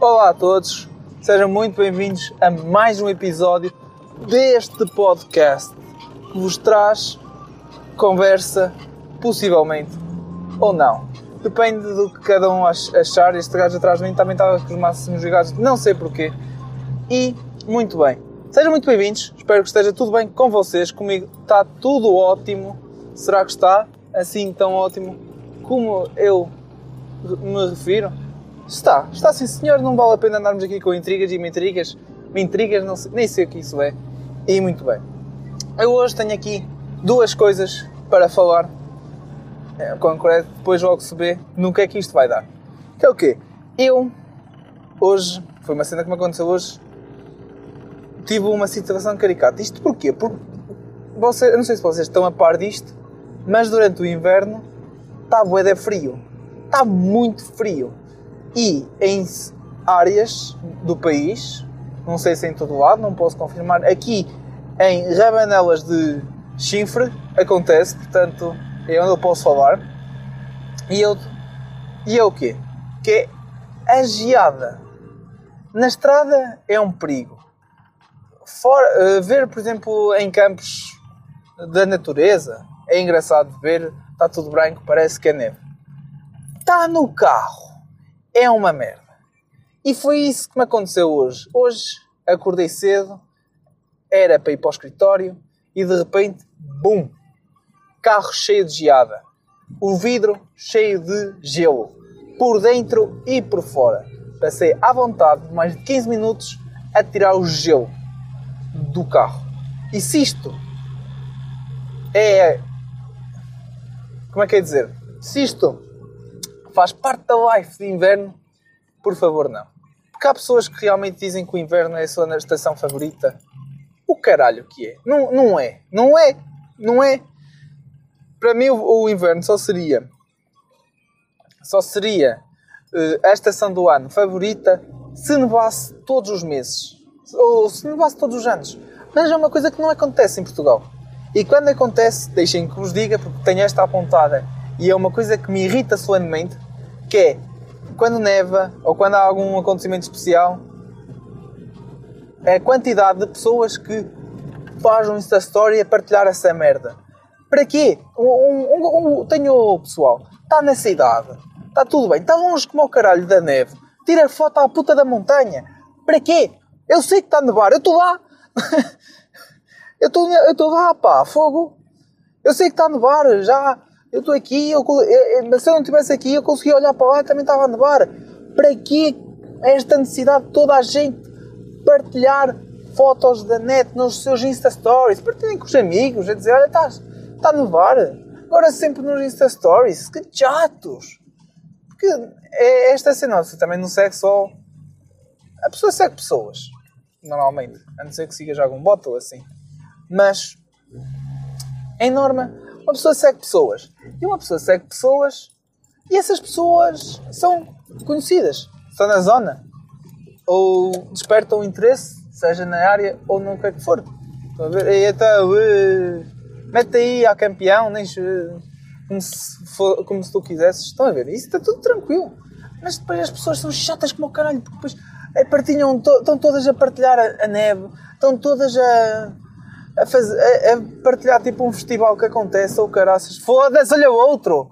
Olá a todos, sejam muito bem-vindos a mais um episódio deste podcast que vos traz conversa, possivelmente ou não. Depende do que cada um achar. Este gajo atrás de mim também estava com os máximos ligados, não sei porquê. E muito bem, sejam muito bem-vindos. Espero que esteja tudo bem com vocês. Comigo está tudo ótimo. Será que está assim tão ótimo como eu me refiro? Está, está sim senhor, não vale a pena andarmos aqui com intrigas e intrigas, intrigas, não sei, nem sei o que isso é. E muito bem. Eu hoje tenho aqui duas coisas para falar. É, concreto, depois logo se vê no que é que isto vai dar. Que é o quê? Eu, hoje, foi uma cena que me aconteceu hoje, tive uma situação caricata. Isto porquê? Porque, você, não sei se vocês estão a par disto, mas durante o inverno está bué frio. Está muito frio e em áreas do país, não sei se em todo lado, não posso confirmar, aqui em Rabanelas de Chifre acontece, portanto é onde eu posso falar. E eu, e é o quê? Que é a geada. Na estrada é um perigo. For, uh, ver, por exemplo, em campos da natureza, é engraçado ver, está tudo branco, parece que é neve. Está no carro é uma merda. E foi isso que me aconteceu hoje. Hoje acordei cedo, era para ir para o escritório e de repente, bum! Carro cheio de geada. O vidro cheio de gelo. Por dentro e por fora. Passei à vontade mais de 15 minutos a tirar o gelo do carro. E se isto é. Como é que é dizer? Se isto faz parte da life de inverno, por favor, não. Porque há pessoas que realmente dizem que o inverno é a sua estação favorita. O caralho que é. Não, não é. Não é. Não é. Para mim, o, o inverno só seria. Só seria uh, a estação do ano favorita se nevasse todos os meses. Ou se nevasse todos os anos. Mas é uma coisa que não acontece em Portugal. E quando acontece, deixem que vos diga, porque tenho esta apontada e é uma coisa que me irrita solenemente, que é quando neva ou quando há algum acontecimento especial, é a quantidade de pessoas que fazem Insta Story a partilhar essa merda. Para quê? Um, um, um, tenho pessoal, está na cidade, está tudo bem, está longe como o caralho da neve, tira foto à puta da montanha. Para quê? Eu sei que está a nevar, eu estou lá. eu estou lá, pá, fogo. Eu sei que está a nevar, já eu estou aqui, eu, eu, se eu não estivesse aqui, eu conseguia olhar para lá e também estava a nevar. Para que esta necessidade de toda a gente partilhar fotos da net nos seus Insta Stories? Partilhem com os amigos, a dizer: olha, está, está a nevar. Agora sempre nos Insta Stories. Que chatos! Porque é esta cena, você também não segue só. A pessoa segue pessoas, normalmente. A não ser que siga já algum bot ou assim. Mas, em norma, uma pessoa segue pessoas. E uma pessoa segue pessoas e essas pessoas são conhecidas. Estão na zona. Ou despertam interesse, seja na área ou no que é que for. Estão a ver? E então, uh, mete aí a campeão, nem, uh, como, se for, como se tu quisesses. Estão a ver? Isso está tudo tranquilo. Mas depois as pessoas são chatas como o caralho, porque depois é, partilham, to, estão todas a partilhar a, a neve, estão todas a a, fazer, a, a partilhar tipo um festival que acontece ou oh, caraças. Foda-se, olha o outro!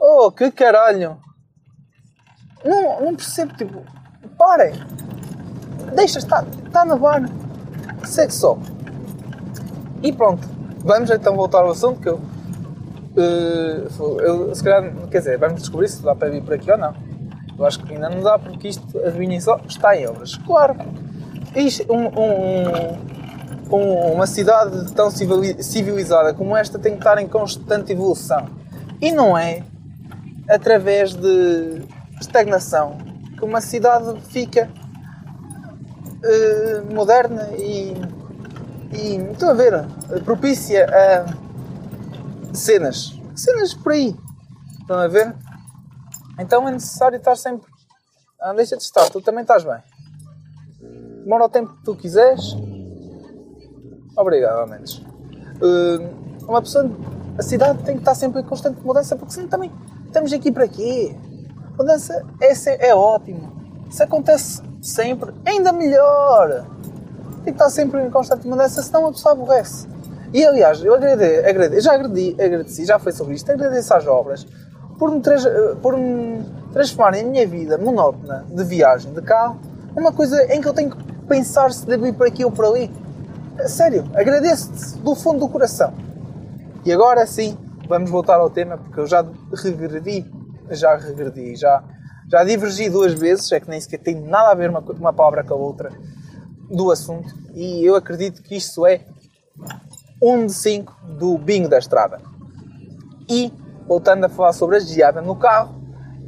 Oh, que caralho! Não, não percebo, tipo, parem! Deixa, está, está na barra. Segue só. E pronto, vamos então voltar ao assunto que eu, uh, eu se calhar, quer dizer, vamos descobrir se dá para vir por aqui ou não. Eu acho que ainda não dá porque isto, adivinhem só, está em obras. Claro, isto, um, um, uma cidade tão civilizada como esta tem que estar em constante evolução. E não é através de estagnação que uma cidade fica uh, moderna e, e estou a ver, propícia a cenas. Cenas por aí. Estão a ver? Então é necessário estar sempre. Ah, deixa de estar, tu também estás bem. Demora o tempo que tu quiseres Obrigado, ao menos. Uh, uma pessoa, a cidade tem que estar sempre em constante mudança, porque senão também estamos aqui para quê? Mudança é, é ótimo. Se acontece sempre, ainda melhor. Tem que estar sempre em constante mudança, senão a pessoa aborrece. E aliás, eu agradeço, agradeço já agradeci, agradeci, já foi sobre isto, agradeço às obras por me, por me transformarem a minha vida monótona de viagem de carro numa coisa em que eu tenho que pensar se devo ir por aqui ou por ali. Sério, agradeço-te do fundo do coração. E agora sim, vamos voltar ao tema, porque eu já regredi, já regredi, já, já divergi duas vezes, é que nem sequer tem nada a ver uma, uma palavra com a outra do assunto, e eu acredito que isto é um de cinco do bingo da estrada. E, voltando a falar sobre a geada no carro,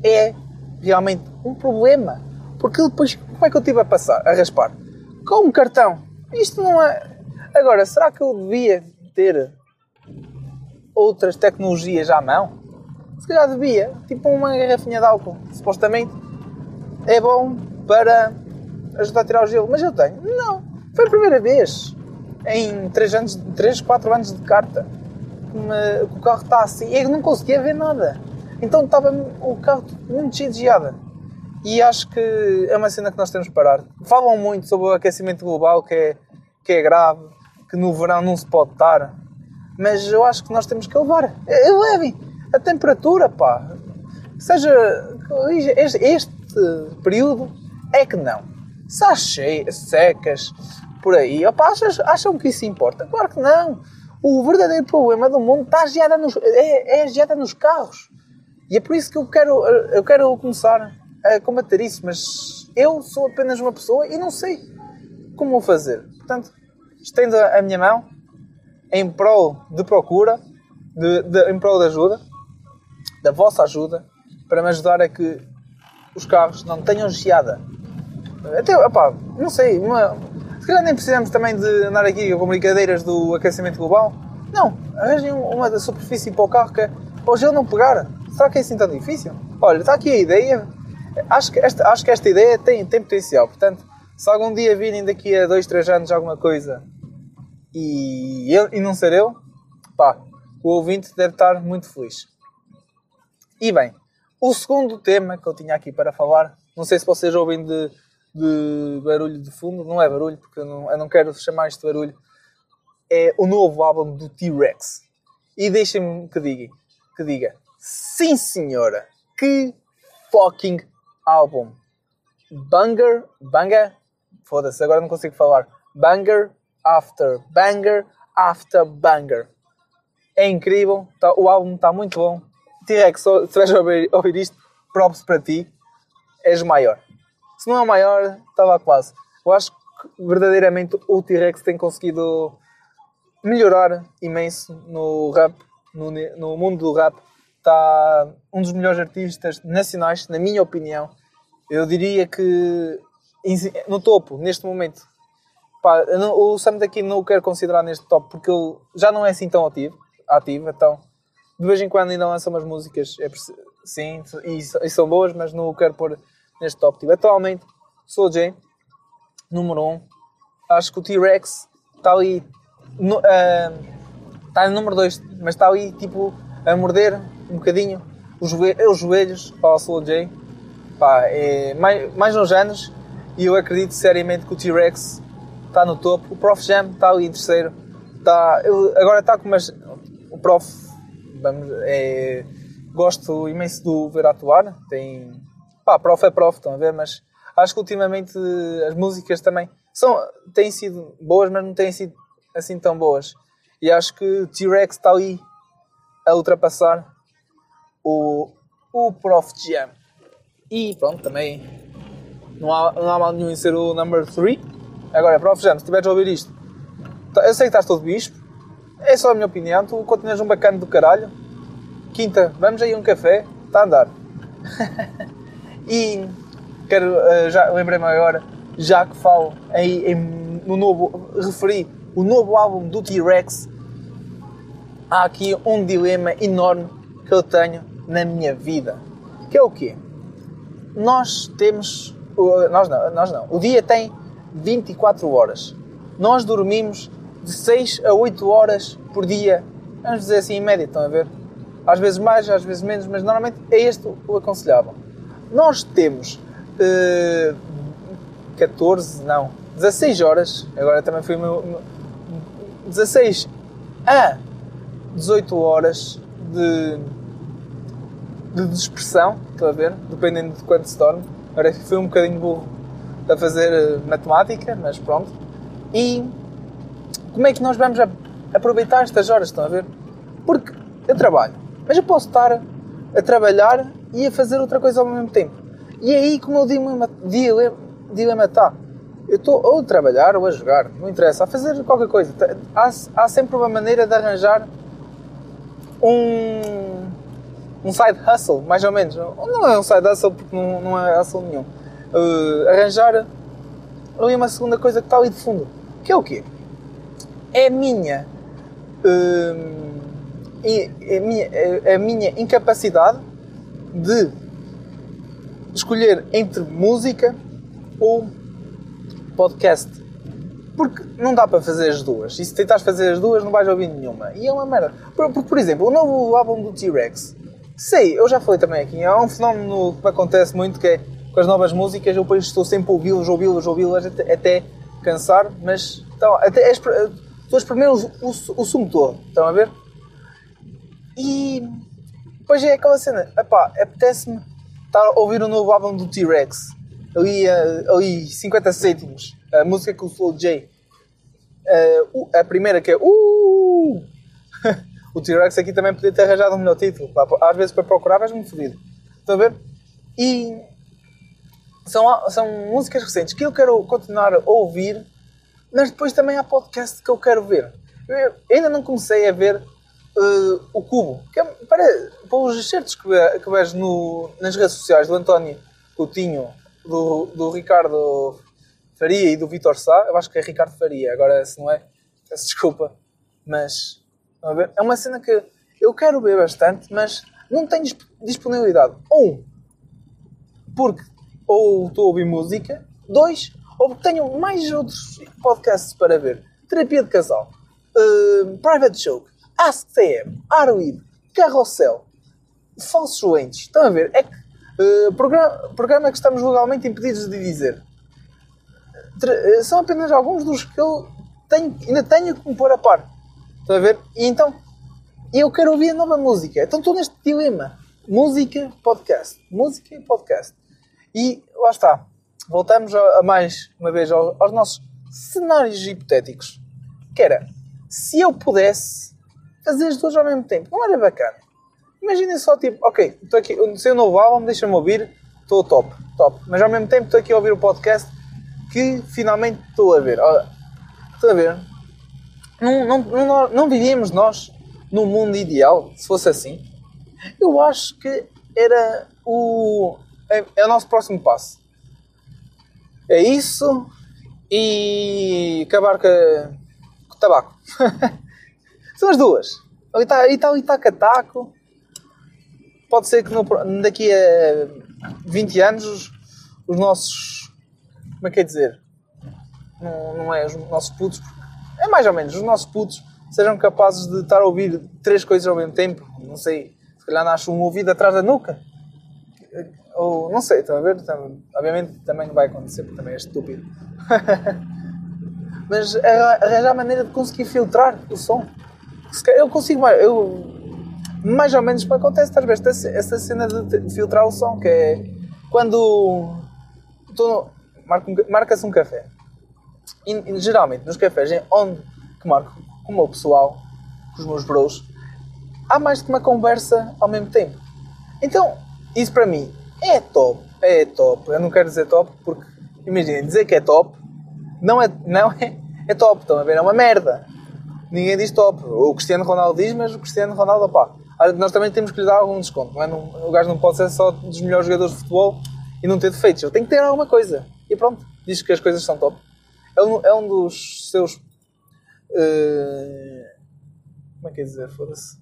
é realmente um problema. Porque depois, como é que eu tive a passar, a raspar? Com um cartão. Isto não é. Agora, será que eu devia ter outras tecnologias à mão? Se calhar devia. Tipo uma garrafinha de álcool, supostamente. É bom para ajudar a tirar o gelo. Mas eu tenho. Não. Foi a primeira vez em 3, anos, 3 4 anos de carta que, me, que o carro está assim. Eu não conseguia ver nada. Então estava o carro muito cheio de geada. E acho que é uma cena que nós temos que parar. Falam muito sobre o aquecimento global, que é, que é grave, que no verão não se pode estar. Mas eu acho que nós temos que levar. Elevem a temperatura, pá. Seja este, período, é que não. Se há secas, por aí. Opa, achas, acham que isso importa? Claro que não. O verdadeiro problema do mundo está geada nos, é, é geada nos carros. E é por isso que eu quero, eu quero começar a combater isso. Mas eu sou apenas uma pessoa e não sei como fazer. Portanto, estendo a minha mão em prol de procura, de, de, em prol de ajuda, da vossa ajuda, para me ajudar a que os carros não tenham geada. Até, opá, não sei, uma, se calhar nem precisamos também de andar aqui com brincadeiras do aquecimento global. Não, arranjem uma da superfície para o carro que para o gelo não pegar. Será que é assim tão difícil? Olha, está aqui a ideia. Acho que esta, acho que esta ideia tem, tem potencial. Portanto, se algum dia virem daqui a 2, 3 anos alguma coisa e, eu, e não ser eu, pá, o ouvinte deve estar muito feliz. E bem, o segundo tema que eu tinha aqui para falar, não sei se vocês ouvem de de barulho de fundo, não é barulho, porque eu não, eu não quero chamar isto de barulho, é o novo álbum do T-Rex. E deixem-me que diga, que diga, sim senhora, que fucking álbum. Banger, banger, foda-se, agora não consigo falar. Banger after banger after banger. É incrível, tá, o álbum está muito bom. T-Rex, se vais ouvir, ouvir isto, props para ti, és maior se não é maior, estava quase. Eu acho que verdadeiramente o T-Rex tem conseguido melhorar imenso no rap, no, no mundo do rap. Está um dos melhores artistas nacionais, na minha opinião. Eu diria que no topo, neste momento. Pá, não, o Sam daqui não o quero considerar neste top porque ele já não é assim tão ativo, ativo então de vez em quando ainda lança umas músicas, é, sim, e, e, são boas, mas não o quero pôr neste top. Tipo, atualmente, Soul J, número 1. Um. Acho que o T-Rex está ali. Uh, está no número 2, mas está ali tipo a morder um bocadinho os, joelhos, os joelhos ao Soul J. Pá, é mais, mais uns anos e eu acredito seriamente que o T-Rex está no topo. O Prof Jam está ali em terceiro. Está, agora está com umas. O Prof. Vamos, é, gosto imenso do ver atuar. Tem Pá, prof é prof, estão a ver? Mas acho que ultimamente as músicas também são, têm sido boas, mas não têm sido assim tão boas. E acho que T-Rex está ali a ultrapassar o, o Prof Jam. E pronto, também não há, não há mal nenhum em ser o number 3. Agora, Prof Jam, se estiveres a ouvir isto, tá, eu sei que estás todo bispo, é só a minha opinião, tu continuas um bacana do caralho. Quinta, vamos aí a um café, está a andar. E quero, uh, já lembrei-me agora, já que falo em, em, no novo, referi o novo álbum do T-Rex, há aqui um dilema enorme que eu tenho na minha vida. Que é o quê? Nós temos. Nós não, nós não. O dia tem 24 horas. Nós dormimos de 6 a 8 horas por dia. Vamos dizer assim, em média, estão a ver? Às vezes mais, às vezes menos, mas normalmente é este o aconselhável nós temos uh, 14, não, 16 horas, agora também fui meu, 16 a 18 horas de, de dispersão, estão a ver? Dependendo de quanto se dorme. Agora fui um bocadinho burro a fazer eh, matemática, mas pronto. E como é que nós vamos aproveitar estas horas, estão a ver? Porque eu trabalho, mas eu posso estar a trabalhar e a fazer outra coisa ao mesmo tempo. E é aí como o dilema, dilema está. Eu estou ou a trabalhar ou a jogar, não interessa, a fazer qualquer coisa. Há, há sempre uma maneira de arranjar um, um side hustle, mais ou menos. Não é um side hustle porque não, não é hustle nenhum. Uh, arranjar ali uma segunda coisa que está ali de fundo. Que é o quê? É a minha. Uh, é a minha, é a minha incapacidade de escolher entre música ou podcast. Porque não dá para fazer as duas. E se tentares fazer as duas, não vais ouvir nenhuma. E é uma merda. Por, por exemplo, o novo álbum do T-Rex. Sei, eu já falei também aqui. É um fenómeno que acontece muito que é com as novas músicas. Eu depois estou sempre a ouvi-las, ouvi-las, ouvi-las até, até, cansar. Mas então, até, estou a experimentar o, o, o sumo todo. Estão a ver? E depois é aquela cena. Epá, apetece-me estar a ouvir o novo álbum do T-Rex ali, ali 50 cêntimos, a música com o Soul J. Uh, a primeira que é uh! o T-Rex aqui também podia ter arranjado um melhor título. Às vezes para procurar vais-me fodido. Estão a ver? E são, são músicas recentes que eu quero continuar a ouvir, mas depois também há podcast que eu quero ver. Eu ainda não comecei a ver uh, o Cubo, que é, para, para os excertos que, que vejo no, nas redes sociais do António Coutinho do, do Ricardo Faria e do Vitor Sá. Eu acho que é Ricardo Faria, agora se não é, peço desculpa. Mas, é uma cena que eu quero ver bastante, mas não tenho disponibilidade. Um, porque ou estou a ouvir música. Dois, ou tenho mais outros podcasts para ver. Terapia de casal, uh, Private Joke, Ask TM, Arweed, Carrossel, Falsos Doentes. Estão a ver? É que Uh, programa, programa que estamos legalmente impedidos de dizer. Uh, são apenas alguns dos que eu tenho, ainda tenho que me pôr a par. Estão a ver? E então, eu quero ouvir a nova música. Então estou neste dilema. Música, podcast. Música e podcast. E lá está. Voltamos a, a mais uma vez aos, aos nossos cenários hipotéticos. Que era, se eu pudesse fazer as duas ao mesmo tempo, não era bacana? Imaginem só, tipo, ok, estou aqui, sei o novo álbum, deixa-me ouvir, estou top, top. Mas ao mesmo tempo estou aqui a ouvir o podcast que finalmente estou a ver. Estou a ver. Não, não, não, não vivíamos nós num mundo ideal, se fosse assim. Eu acho que era o. É, é o nosso próximo passo. É isso e acabar com, com o tabaco. São as duas. Ali está, ali está cataco pode ser que no, daqui a 20 anos os, os nossos. Como é que é dizer? Não, não é os nossos putos, é mais ou menos, os nossos putos sejam capazes de estar a ouvir três coisas ao mesmo tempo. Não sei, se calhar nasce um ouvido atrás da nuca. Ou não sei, estão a ver? Obviamente também não vai acontecer, porque também é estúpido. Mas arranjar a maneira de conseguir filtrar o som. Eu consigo mais. Eu mais ou menos acontece às vezes essa cena de filtrar o som, que é quando marca-se um café. E, geralmente nos cafés onde que marco com o meu pessoal, com os meus bros, há mais que uma conversa ao mesmo tempo. Então, isso para mim é top, é top. Eu não quero dizer top porque, imaginem, dizer que é top não é, não é, é top, estão a ver? É uma merda. Ninguém diz top. O Cristiano Ronaldo diz, mas o Cristiano Ronaldo, pá, nós também temos que lhe dar algum desconto. Não é? o gajo não pode ser só dos melhores jogadores de futebol e não ter defeitos. Ele tem que ter alguma coisa. E pronto, diz que as coisas são top. É um, é um dos seus. Uh, como é que é dizer? Foda-se.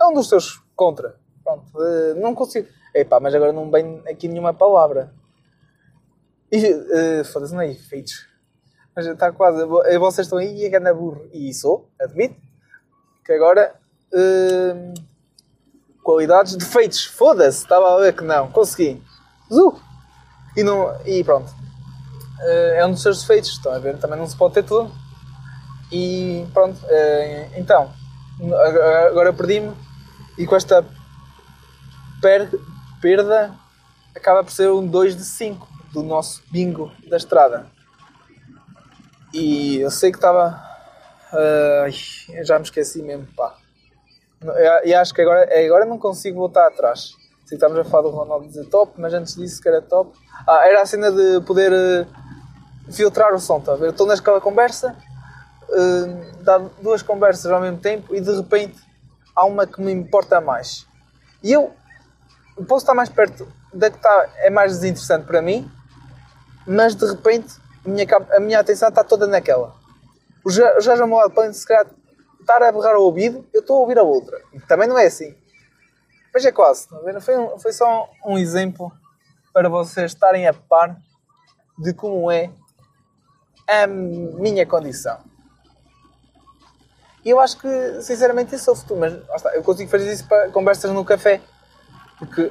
É um dos seus contra. Pronto, uh, não consigo. Epá, mas agora não vem aqui nenhuma palavra. E, uh, Foda-se, não é efeitos. Mas está quase. Vocês estão aí e é ganda burro. E sou, admito. Que agora Uh, qualidades, defeitos, foda-se, estava a ver que não, consegui. Zu! E, não, e pronto. Uh, é um dos seus defeitos, estão a ver? Também não se pode ter tudo. E pronto, uh, então, agora perdi-me e com esta per perda acaba por ser um 2 de 5 do nosso bingo da estrada. E eu sei que estava. Uh, já me esqueci mesmo, pá. E acho que agora, agora não consigo voltar atrás. Sei que estávamos a falar do Ronaldo dizer top, mas antes disso que era top. Ah, era a cena de poder uh, filtrar o som, tá ver? Estou naquela conversa, uh, dá duas conversas ao mesmo tempo e de repente há uma que me importa mais. E eu posso estar mais perto da que está, é mais desinteressante para mim, mas de repente a minha, a minha atenção está toda naquela. O Jorge ao meu lado podem se calhar estar a berrar o ouvido, eu estou a ouvir a outra. Também não é assim. Mas é quase. Foi, um, foi só um exemplo para vocês estarem a par de como é a minha condição. E eu acho que, sinceramente, isso é o futuro. Mas está, eu consigo fazer isso para conversas no café. Porque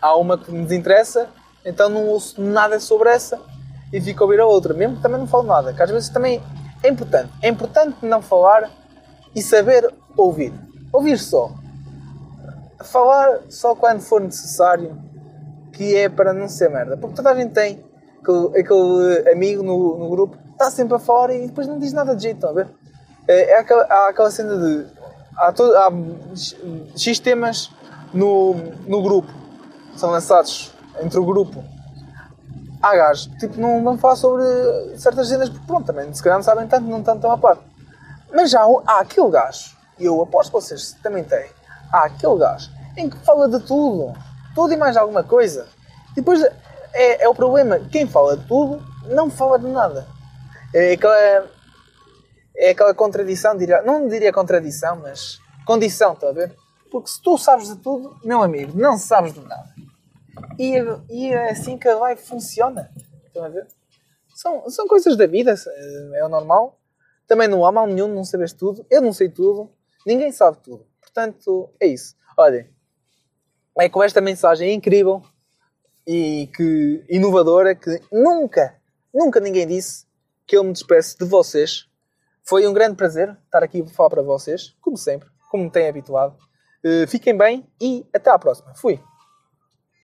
há uma que me desinteressa, então não ouço nada sobre essa e fico a ouvir a outra. Mesmo que também não falo nada. Que às vezes também é importante. É importante não falar e saber ouvir. Ouvir só. Falar só quando for necessário, que é para não ser merda. Porque toda a gente tem aquele, aquele amigo no, no grupo, está sempre a falar e depois não diz nada de jeito, estão a ver? É, é aquela, há aquela cena de. Há, todo, há no, no grupo, são lançados entre o grupo. Há gajos que tipo, não vão falar sobre certas cenas porque pronto, também se calhar não sabem tanto, não estão tão a par. Mas já há aquele gajo, e eu aposto que vocês também têm, há aquele gajo em que fala de tudo, tudo e mais alguma coisa. E depois é, é o problema, quem fala de tudo não fala de nada. É aquela, é aquela contradição, diria, não diria contradição, mas condição, está a ver? Porque se tu sabes de tudo, meu amigo, não sabes de nada. E, e é assim que a live funciona. Estão a ver? São, são coisas da vida, é o normal. Também não há mal nenhum não saberes tudo. Eu não sei tudo. Ninguém sabe tudo. Portanto, é isso. Olhem, é com esta mensagem incrível e que inovadora que nunca, nunca ninguém disse que eu me despeço de vocês. Foi um grande prazer estar aqui a falar para vocês, como sempre, como me têm habituado. Uh, fiquem bem e até à próxima. Fui.